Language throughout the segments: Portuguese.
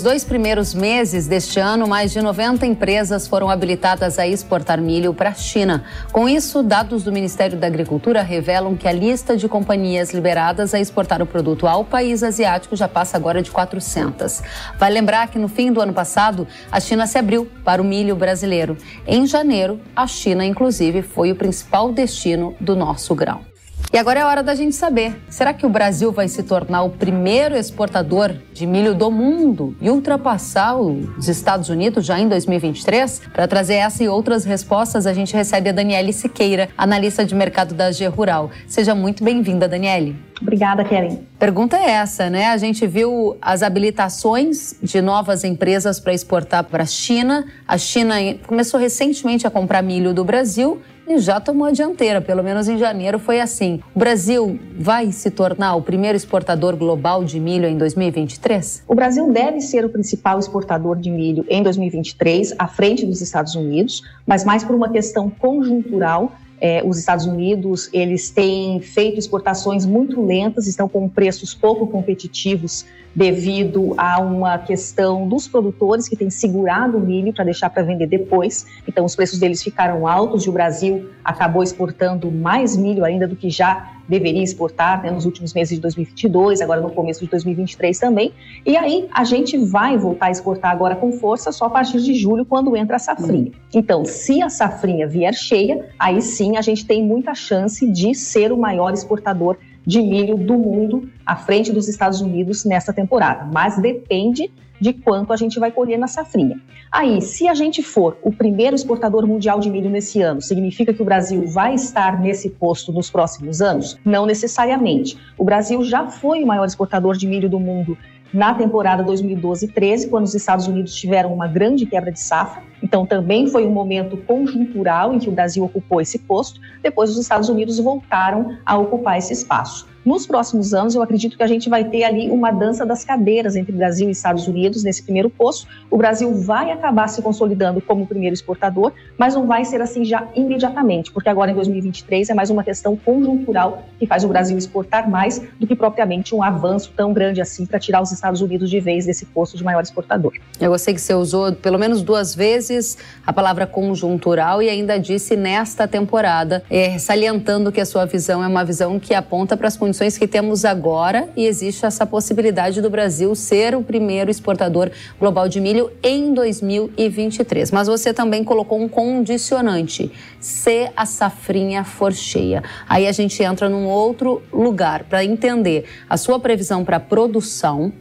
Nos dois primeiros meses deste ano, mais de 90 empresas foram habilitadas a exportar milho para a China. Com isso, dados do Ministério da Agricultura revelam que a lista de companhias liberadas a exportar o produto ao país asiático já passa agora de 400. Vai lembrar que no fim do ano passado, a China se abriu para o milho brasileiro. Em janeiro, a China, inclusive, foi o principal destino do nosso grão. E agora é hora da gente saber: será que o Brasil vai se tornar o primeiro exportador de milho do mundo e ultrapassar os Estados Unidos já em 2023? Para trazer essa e outras respostas, a gente recebe a Daniele Siqueira, analista de mercado da G Rural. Seja muito bem-vinda, Daniele. Obrigada, Kellen. Pergunta é essa, né? A gente viu as habilitações de novas empresas para exportar para a China. A China começou recentemente a comprar milho do Brasil e já tomou a dianteira, pelo menos em janeiro foi assim. O Brasil vai se tornar o primeiro exportador global de milho em 2023? O Brasil deve ser o principal exportador de milho em 2023, à frente dos Estados Unidos, mas mais por uma questão conjuntural é, os Estados Unidos eles têm feito exportações muito lentas, estão com preços pouco competitivos devido a uma questão dos produtores que têm segurado o milho para deixar para vender depois. Então os preços deles ficaram altos e o Brasil acabou exportando mais milho ainda do que já deveria exportar né, nos últimos meses de 2022, agora no começo de 2023 também. E aí a gente vai voltar a exportar agora com força só a partir de julho, quando entra a safrinha. Então, se a safrinha vier cheia, aí sim a gente tem muita chance de ser o maior exportador de milho do mundo à frente dos Estados Unidos nessa temporada. Mas depende de quanto a gente vai colher na safrinha. Aí, se a gente for o primeiro exportador mundial de milho nesse ano, significa que o Brasil vai estar nesse posto nos próximos anos? Não necessariamente. O Brasil já foi o maior exportador de milho do mundo na temporada 2012-13, quando os Estados Unidos tiveram uma grande quebra de safra. Então, também foi um momento conjuntural em que o Brasil ocupou esse posto. Depois, os Estados Unidos voltaram a ocupar esse espaço. Nos próximos anos, eu acredito que a gente vai ter ali uma dança das cadeiras entre Brasil e Estados Unidos nesse primeiro posto. O Brasil vai acabar se consolidando como primeiro exportador, mas não vai ser assim já imediatamente, porque agora em 2023 é mais uma questão conjuntural que faz o Brasil exportar mais do que propriamente um avanço tão grande assim para tirar os Estados Unidos de vez desse posto de maior exportador. Eu gostei que você usou pelo menos duas vezes a palavra conjuntural e ainda disse nesta temporada, é, salientando que a sua visão é uma visão que aponta para as condições condições que temos agora e existe essa possibilidade do Brasil ser o primeiro exportador global de milho em 2023. Mas você também colocou um condicionante: se a safrinha for cheia. Aí a gente entra num outro lugar para entender a sua previsão para produção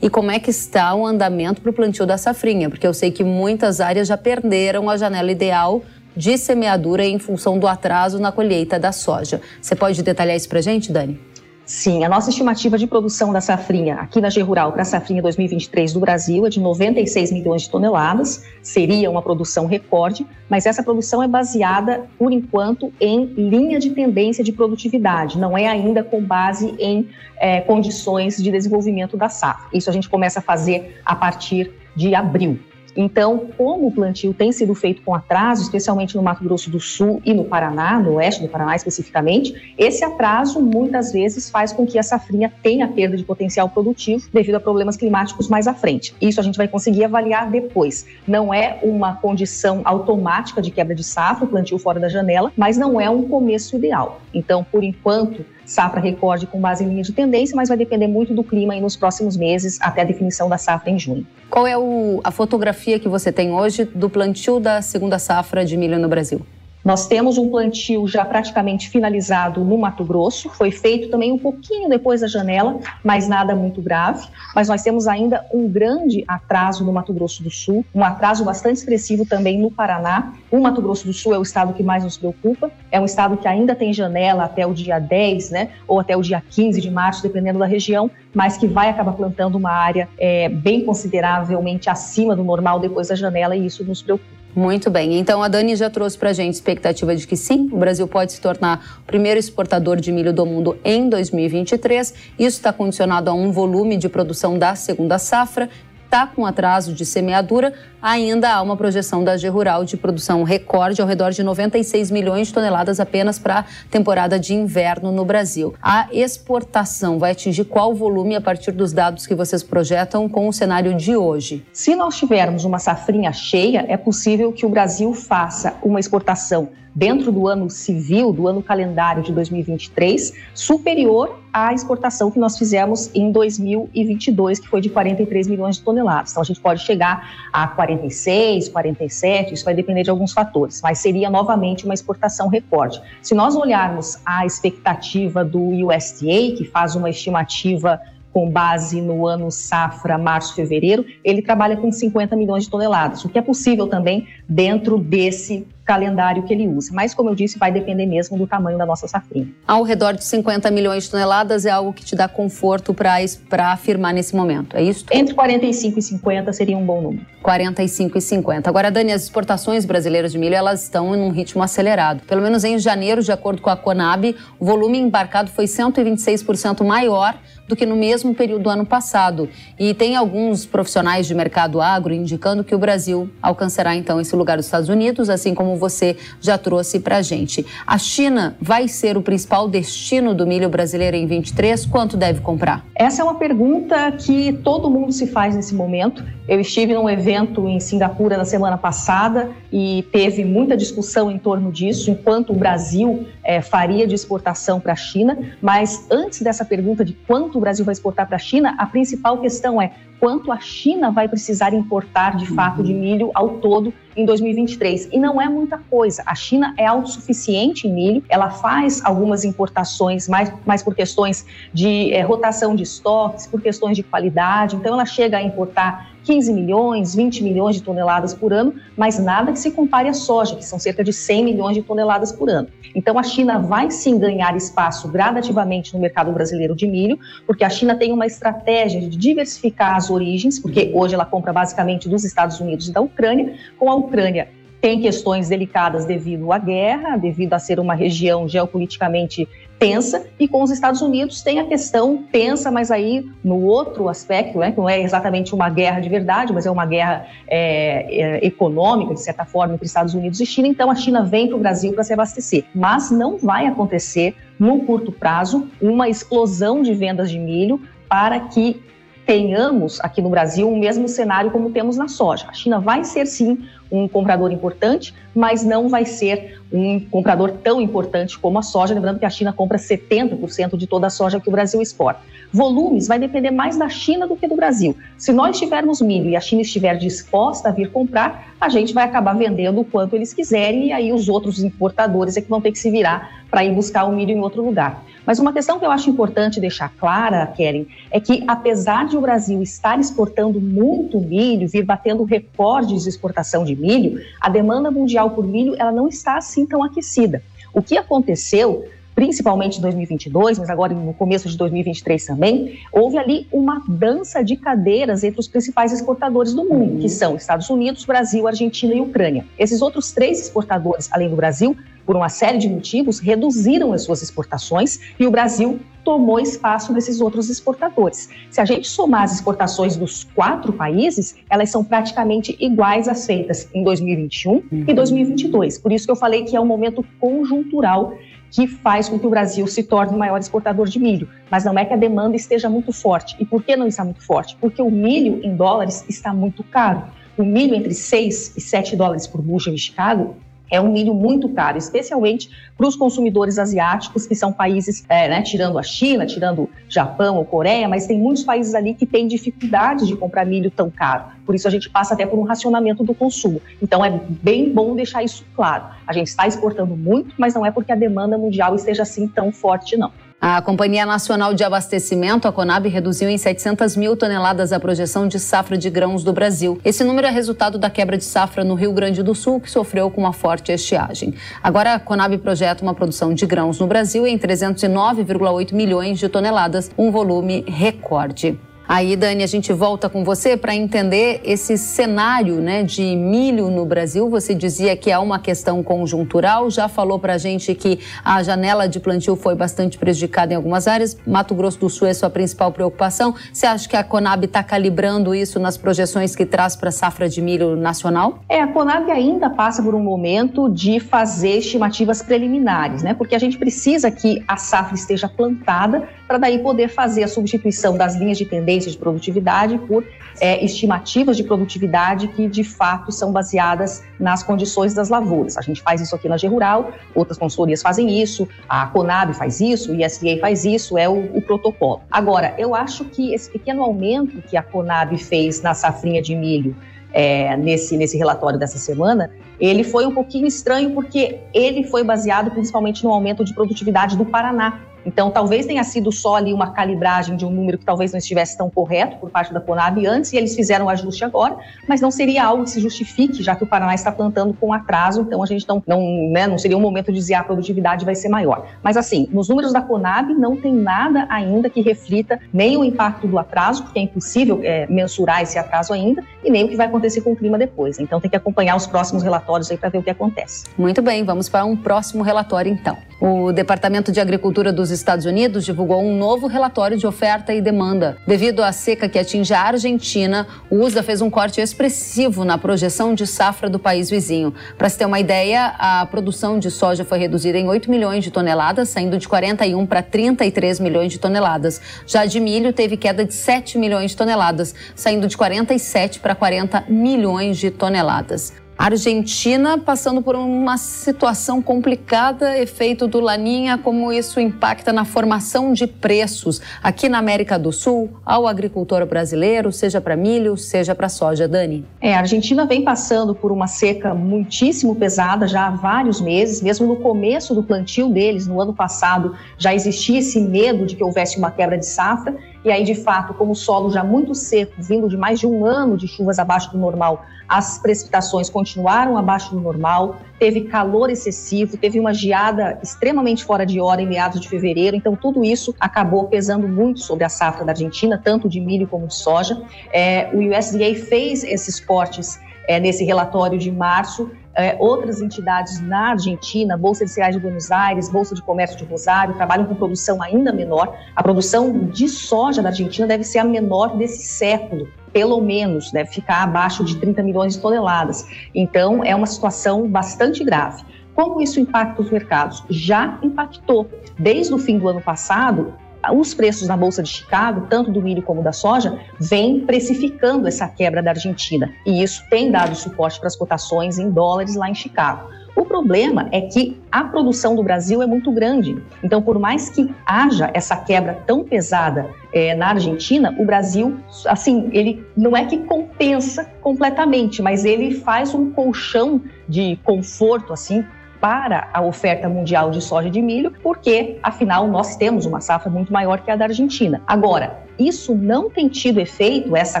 e como é que está o andamento para o plantio da safrinha, porque eu sei que muitas áreas já perderam a janela ideal de semeadura em função do atraso na colheita da soja. Você pode detalhar isso para a gente, Dani? Sim, a nossa estimativa de produção da safrinha aqui na G Rural para a safrinha 2023 do Brasil é de 96 milhões de toneladas, seria uma produção recorde, mas essa produção é baseada, por enquanto, em linha de tendência de produtividade, não é ainda com base em é, condições de desenvolvimento da safra. Isso a gente começa a fazer a partir de abril. Então, como o plantio tem sido feito com atraso, especialmente no Mato Grosso do Sul e no Paraná, no oeste do Paraná especificamente, esse atraso muitas vezes faz com que a safrinha tenha perda de potencial produtivo devido a problemas climáticos mais à frente. Isso a gente vai conseguir avaliar depois. Não é uma condição automática de quebra de safra, o plantio fora da janela, mas não é um começo ideal. Então, por enquanto, safra recorde com base em linha de tendência, mas vai depender muito do clima nos próximos meses, até a definição da safra em junho. Qual é o, a fotografia que você tem hoje do plantio da segunda safra de milho no Brasil? Nós temos um plantio já praticamente finalizado no Mato Grosso, foi feito também um pouquinho depois da janela, mas nada muito grave. Mas nós temos ainda um grande atraso no Mato Grosso do Sul, um atraso bastante expressivo também no Paraná. O Mato Grosso do Sul é o estado que mais nos preocupa, é um estado que ainda tem janela até o dia 10, né, ou até o dia 15 de março, dependendo da região, mas que vai acabar plantando uma área é, bem consideravelmente acima do normal depois da janela, e isso nos preocupa. Muito bem. Então a Dani já trouxe para a gente expectativa de que sim, o Brasil pode se tornar o primeiro exportador de milho do mundo em 2023. Isso está condicionado a um volume de produção da segunda safra está com atraso de semeadura, ainda há uma projeção da G Rural de produção recorde ao redor de 96 milhões de toneladas apenas para a temporada de inverno no Brasil. A exportação vai atingir qual volume a partir dos dados que vocês projetam com o cenário de hoje? Se nós tivermos uma safrinha cheia, é possível que o Brasil faça uma exportação dentro do ano civil, do ano calendário de 2023, superior à exportação que nós fizemos em 2022, que foi de 43 milhões de toneladas. Então a gente pode chegar a 46, 47, isso vai depender de alguns fatores, mas seria novamente uma exportação recorde. Se nós olharmos a expectativa do USDA, que faz uma estimativa com base no ano safra março-fevereiro, ele trabalha com 50 milhões de toneladas, o que é possível também dentro desse calendário que ele usa. Mas, como eu disse, vai depender mesmo do tamanho da nossa safrinha. Ao redor de 50 milhões de toneladas é algo que te dá conforto para afirmar nesse momento, é isso? Entre 45 e 50 seria um bom número. 45 e 50. Agora, Dani, as exportações brasileiras de milho elas estão em um ritmo acelerado. Pelo menos em janeiro, de acordo com a Conab, o volume embarcado foi 126% maior do que no mesmo período do ano passado. E tem alguns profissionais de mercado agro indicando que o Brasil alcançará então esse lugar dos Estados Unidos, assim como você já trouxe para a gente. A China vai ser o principal destino do milho brasileiro em 23? Quanto deve comprar? Essa é uma pergunta que todo mundo se faz nesse momento. Eu estive num evento em Singapura na semana passada e teve muita discussão em torno disso, enquanto o Brasil é, faria de exportação para a China. Mas antes dessa pergunta de quanto o Brasil vai exportar para a China, a principal questão é quanto a China vai precisar importar de fato de milho ao todo em 2023. E não é muita coisa. A China é autossuficiente em milho, ela faz algumas importações mais, mais por questões de é, rotação de estoques, por questões de qualidade. Então, ela chega a importar 15 milhões, 20 milhões de toneladas por ano, mas nada que se compare à soja, que são cerca de 100 milhões de toneladas por ano. Então, a China vai sim ganhar espaço gradativamente no mercado brasileiro de milho, porque a China tem uma estratégia de diversificar as origens, porque hoje ela compra basicamente dos Estados Unidos e da Ucrânia. Com Ucrânia, tem questões delicadas devido à guerra, devido a ser uma região geopoliticamente tensa, e com os Estados Unidos tem a questão tensa, mas aí no outro aspecto, né, que não é exatamente uma guerra de verdade, mas é uma guerra é, é, econômica, de certa forma, entre Estados Unidos e China. Então a China vem para o Brasil para se abastecer. Mas não vai acontecer, no curto prazo, uma explosão de vendas de milho para que tenhamos aqui no Brasil o mesmo cenário como temos na soja. A China vai ser sim um comprador importante, mas não vai ser um comprador tão importante como a soja, lembrando que a China compra 70% de toda a soja que o Brasil exporta. Volumes vai depender mais da China do que do Brasil. Se nós tivermos milho e a China estiver disposta a vir comprar, a gente vai acabar vendendo o quanto eles quiserem e aí os outros importadores é que vão ter que se virar para ir buscar o milho em outro lugar. Mas uma questão que eu acho importante deixar clara, Keren, é que apesar de o Brasil estar exportando muito milho, vir batendo recordes de exportação de milho, a demanda mundial por milho ela não está assim tão aquecida. O que aconteceu principalmente em 2022, mas agora no começo de 2023 também, houve ali uma dança de cadeiras entre os principais exportadores do mundo, que são Estados Unidos, Brasil, Argentina e Ucrânia. Esses outros três exportadores, além do Brasil, por uma série de motivos, reduziram as suas exportações e o Brasil tomou espaço desses outros exportadores. Se a gente somar as exportações dos quatro países, elas são praticamente iguais às feitas em 2021 uhum. e 2022. Por isso que eu falei que é um momento conjuntural que faz com que o Brasil se torne o maior exportador de milho. Mas não é que a demanda esteja muito forte. E por que não está muito forte? Porque o milho em dólares está muito caro. O milho entre 6 e 7 dólares por bushel em Chicago é um milho muito caro, especialmente para os consumidores asiáticos, que são países, é, né, tirando a China, tirando Japão ou Coreia, mas tem muitos países ali que têm dificuldade de comprar milho tão caro. Por isso a gente passa até por um racionamento do consumo. Então é bem bom deixar isso claro. A gente está exportando muito, mas não é porque a demanda mundial esteja assim tão forte, não. A Companhia Nacional de Abastecimento, a Conab, reduziu em 700 mil toneladas a projeção de safra de grãos do Brasil. Esse número é resultado da quebra de safra no Rio Grande do Sul, que sofreu com uma forte estiagem. Agora, a Conab projeta uma produção de grãos no Brasil em 309,8 milhões de toneladas, um volume recorde. Aí, Dani, a gente volta com você para entender esse cenário né, de milho no Brasil. Você dizia que é uma questão conjuntural, já falou para a gente que a janela de plantio foi bastante prejudicada em algumas áreas. Mato Grosso do Sul é sua principal preocupação. Você acha que a Conab está calibrando isso nas projeções que traz para a safra de milho nacional? É, a Conab ainda passa por um momento de fazer estimativas preliminares, né? Porque a gente precisa que a safra esteja plantada para daí poder fazer a substituição das linhas de tendência de produtividade por é, estimativas de produtividade que de fato são baseadas nas condições das lavouras. A gente faz isso aqui na G Rural, outras consultorias fazem isso, a Conab faz isso, o ISDA faz isso, é o, o protocolo. Agora, eu acho que esse pequeno aumento que a Conab fez na safrinha de milho é, nesse, nesse relatório dessa semana, ele foi um pouquinho estranho porque ele foi baseado principalmente no aumento de produtividade do Paraná. Então, talvez tenha sido só ali uma calibragem de um número que talvez não estivesse tão correto por parte da Conab antes, e eles fizeram o ajuste agora, mas não seria algo que se justifique, já que o Paraná está plantando com atraso, então a gente não, não, né, não seria um momento de dizer a produtividade vai ser maior. Mas assim, nos números da Conab não tem nada ainda que reflita nem o impacto do atraso, porque é impossível é, mensurar esse atraso ainda, e nem o que vai acontecer com o clima depois. Então tem que acompanhar os próximos relatórios aí para ver o que acontece. Muito bem, vamos para um próximo relatório então. O Departamento de Agricultura dos Estados Unidos divulgou um novo relatório de oferta e demanda. Devido à seca que atinge a Argentina, o USDA fez um corte expressivo na projeção de safra do país vizinho. Para se ter uma ideia, a produção de soja foi reduzida em 8 milhões de toneladas, saindo de 41 para 33 milhões de toneladas. Já de milho teve queda de 7 milhões de toneladas, saindo de 47 para 40 milhões de toneladas. Argentina passando por uma situação complicada, efeito do Laninha, como isso impacta na formação de preços aqui na América do Sul ao agricultor brasileiro, seja para milho, seja para soja. Dani? É, a Argentina vem passando por uma seca muitíssimo pesada já há vários meses, mesmo no começo do plantio deles, no ano passado, já existia esse medo de que houvesse uma quebra de safra. E aí, de fato, como o solo já muito seco, vindo de mais de um ano de chuvas abaixo do normal, as precipitações continuaram abaixo do normal, teve calor excessivo, teve uma geada extremamente fora de hora em meados de fevereiro, então tudo isso acabou pesando muito sobre a safra da Argentina, tanto de milho como de soja. É, o USDA fez esses cortes é, nesse relatório de março. É, outras entidades na Argentina, Bolsa de Cereais de Buenos Aires, Bolsa de Comércio de Rosário, trabalham com produção ainda menor. A produção de soja da Argentina deve ser a menor desse século pelo menos, deve ficar abaixo de 30 milhões de toneladas. Então, é uma situação bastante grave. Como isso impacta os mercados? Já impactou. Desde o fim do ano passado, os preços na Bolsa de Chicago, tanto do milho como da soja, vêm precificando essa quebra da Argentina. E isso tem dado suporte para as cotações em dólares lá em Chicago. O problema é que a produção do Brasil é muito grande. Então, por mais que haja essa quebra tão pesada é, na Argentina, o Brasil, assim, ele não é que compensa completamente, mas ele faz um colchão de conforto, assim, para a oferta mundial de soja e de milho, porque, afinal, nós temos uma safra muito maior que a da Argentina. Agora, isso não tem tido efeito, essa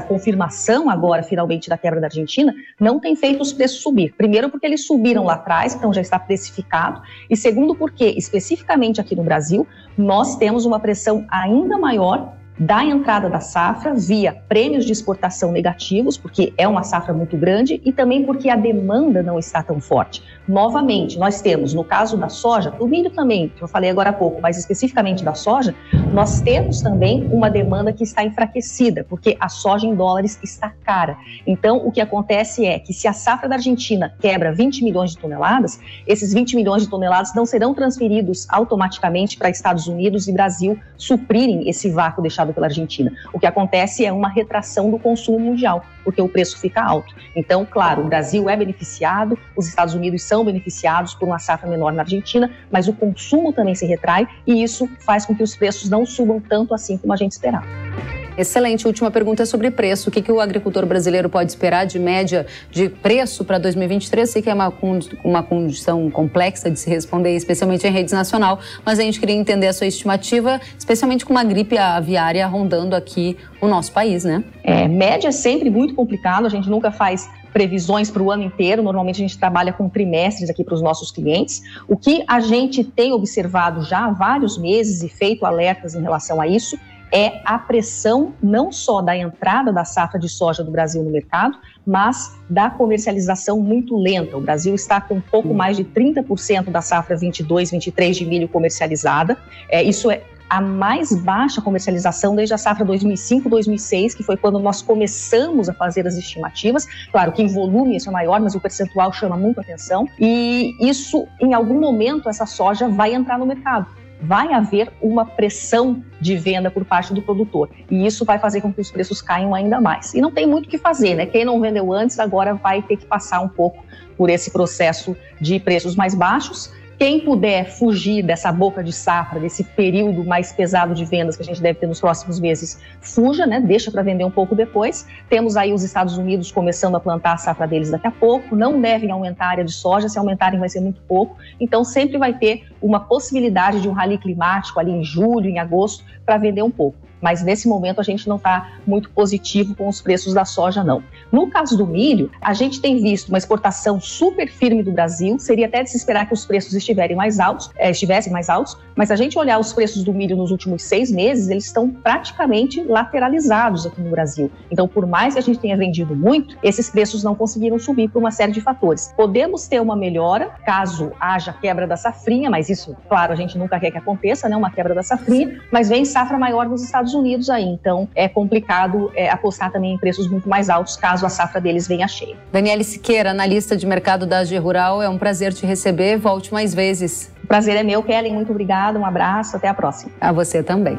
confirmação agora, finalmente, da quebra da Argentina, não tem feito os preços subir. Primeiro, porque eles subiram lá atrás, então já está precificado. E segundo, porque, especificamente aqui no Brasil, nós temos uma pressão ainda maior da entrada da safra via prêmios de exportação negativos, porque é uma safra muito grande, e também porque a demanda não está tão forte. Novamente, nós temos, no caso da soja, o milho também, que eu falei agora há pouco, mas especificamente da soja, nós temos também uma demanda que está enfraquecida, porque a soja em dólares está cara. Então, o que acontece é que se a safra da Argentina quebra 20 milhões de toneladas, esses 20 milhões de toneladas não serão transferidos automaticamente para Estados Unidos e Brasil suprirem esse vácuo deixado pela Argentina. O que acontece é uma retração do consumo mundial, porque o preço fica alto. Então, claro, o Brasil é beneficiado, os Estados Unidos são beneficiados por uma safra menor na Argentina, mas o consumo também se retrai e isso faz com que os preços não subam tanto assim como a gente esperava. Excelente. Última pergunta é sobre preço. O que, que o agricultor brasileiro pode esperar de média de preço para 2023? Sei que é uma, uma condição complexa de se responder, especialmente em redes nacional, mas a gente queria entender a sua estimativa, especialmente com uma gripe aviária rondando aqui o nosso país, né? É, média é sempre muito complicado, a gente nunca faz previsões para o ano inteiro. Normalmente a gente trabalha com trimestres aqui para os nossos clientes. O que a gente tem observado já há vários meses e feito alertas em relação a isso é a pressão não só da entrada da safra de soja do Brasil no mercado, mas da comercialização muito lenta. O Brasil está com um pouco hum. mais de 30% da safra 22, 23 de milho comercializada. É, isso é a mais baixa comercialização desde a safra 2005-2006, que foi quando nós começamos a fazer as estimativas. Claro que em volume isso é maior, mas o percentual chama muito atenção. E isso, em algum momento, essa soja vai entrar no mercado vai haver uma pressão de venda por parte do produtor. E isso vai fazer com que os preços caiam ainda mais. E não tem muito o que fazer, né? Quem não vendeu antes agora vai ter que passar um pouco por esse processo de preços mais baixos. Quem puder fugir dessa boca de safra, desse período mais pesado de vendas que a gente deve ter nos próximos meses, fuja, né? Deixa para vender um pouco depois. Temos aí os Estados Unidos começando a plantar a safra deles daqui a pouco. Não devem aumentar a área de soja, se aumentarem vai ser muito pouco. Então sempre vai ter uma possibilidade de um rally climático ali em julho, em agosto, para vender um pouco mas nesse momento a gente não está muito positivo com os preços da soja, não. No caso do milho, a gente tem visto uma exportação super firme do Brasil, seria até de se esperar que os preços estiverem mais altos, é, estivessem mais altos, mas se a gente olhar os preços do milho nos últimos seis meses, eles estão praticamente lateralizados aqui no Brasil. Então, por mais que a gente tenha vendido muito, esses preços não conseguiram subir por uma série de fatores. Podemos ter uma melhora caso haja quebra da safrinha, mas isso, claro, a gente nunca quer que aconteça, né? Uma quebra da safrinha, mas vem safra maior nos Estados Unidos aí. Então, é complicado é, apostar também em preços muito mais altos caso a safra deles venha cheia. Daniele Siqueira, analista de mercado da AG Rural, é um prazer te receber. Volte mais vezes. O prazer é meu, Kelly. Muito obrigada. Um abraço. Até a próxima. A você também.